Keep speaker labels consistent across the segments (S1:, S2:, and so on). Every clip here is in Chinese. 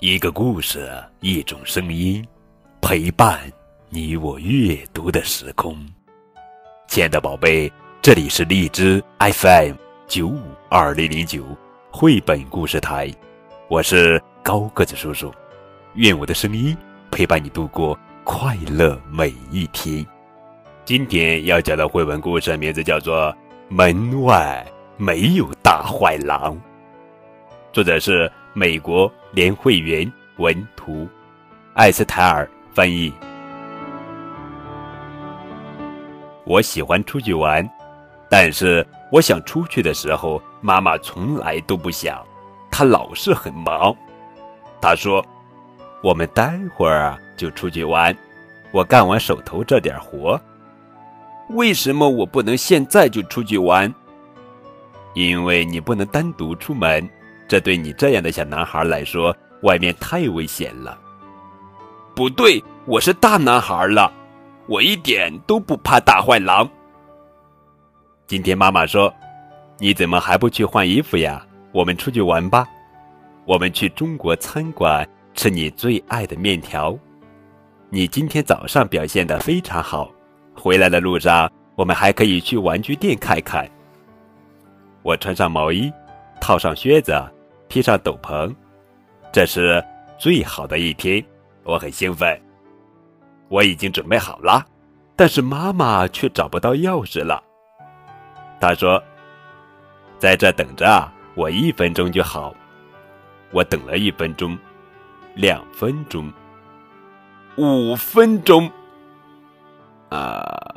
S1: 一个故事，一种声音，陪伴你我阅读的时空。亲爱的宝贝，这里是荔枝 FM 九五二零零九绘本故事台，我是高个子叔叔。愿我的声音陪伴你度过快乐每一天。今天要讲的绘本故事名字叫做《门外没有大坏狼》，作者是。美国联会员文图，艾斯泰尔翻译。我喜欢出去玩，但是我想出去的时候，妈妈从来都不想，她老是很忙。她说：“我们待会儿就出去玩，我干完手头这点活。为什么我不能现在就出去玩？因为你不能单独出门。”这对你这样的小男孩来说，外面太危险了。不对，我是大男孩了，我一点都不怕大坏狼。今天妈妈说：“你怎么还不去换衣服呀？我们出去玩吧，我们去中国餐馆吃你最爱的面条。你今天早上表现的非常好，回来的路上我们还可以去玩具店看看。”我穿上毛衣，套上靴子。披上斗篷，这是最好的一天，我很兴奋。我已经准备好了，但是妈妈却找不到钥匙了。她说：“在这等着啊，我一分钟就好。”我等了一分钟，两分钟，五分钟，啊！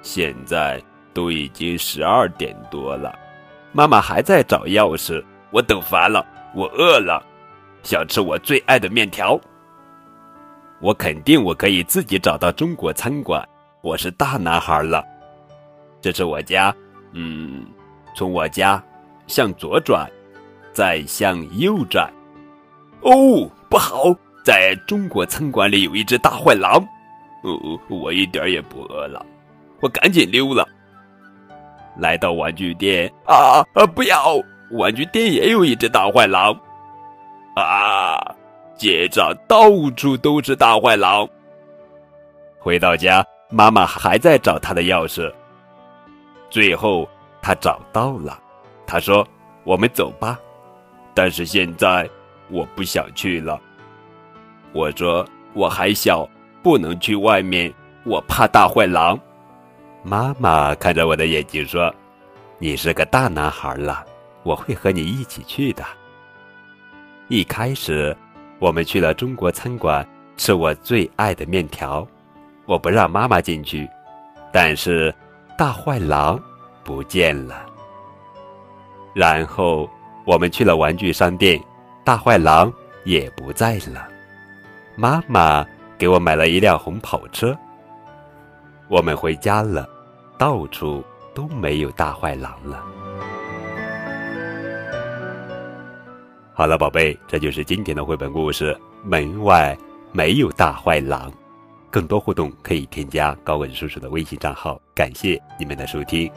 S1: 现在都已经十二点多了。妈妈还在找钥匙，我等烦了，我饿了，想吃我最爱的面条。我肯定我可以自己找到中国餐馆。我是大男孩了，这是我家，嗯，从我家向左转，再向右转。哦，不好，在中国餐馆里有一只大坏狼。哦，我一点也不饿了，我赶紧溜了。来到玩具店啊啊！不要！玩具店也有一只大坏狼啊！街上到处都是大坏狼。回到家，妈妈还在找她的钥匙。最后，她找到了。她说：“我们走吧。”但是现在我不想去了。我说：“我还小，不能去外面，我怕大坏狼。”妈妈看着我的眼睛说：“你是个大男孩了，我会和你一起去的。”一开始，我们去了中国餐馆吃我最爱的面条，我不让妈妈进去，但是大坏狼不见了。然后我们去了玩具商店，大坏狼也不在了。妈妈给我买了一辆红跑车。我们回家了，到处都没有大坏狼了。好了，宝贝，这就是今天的绘本故事。门外没有大坏狼。更多互动可以添加高文叔叔的微信账号。感谢你们的收听。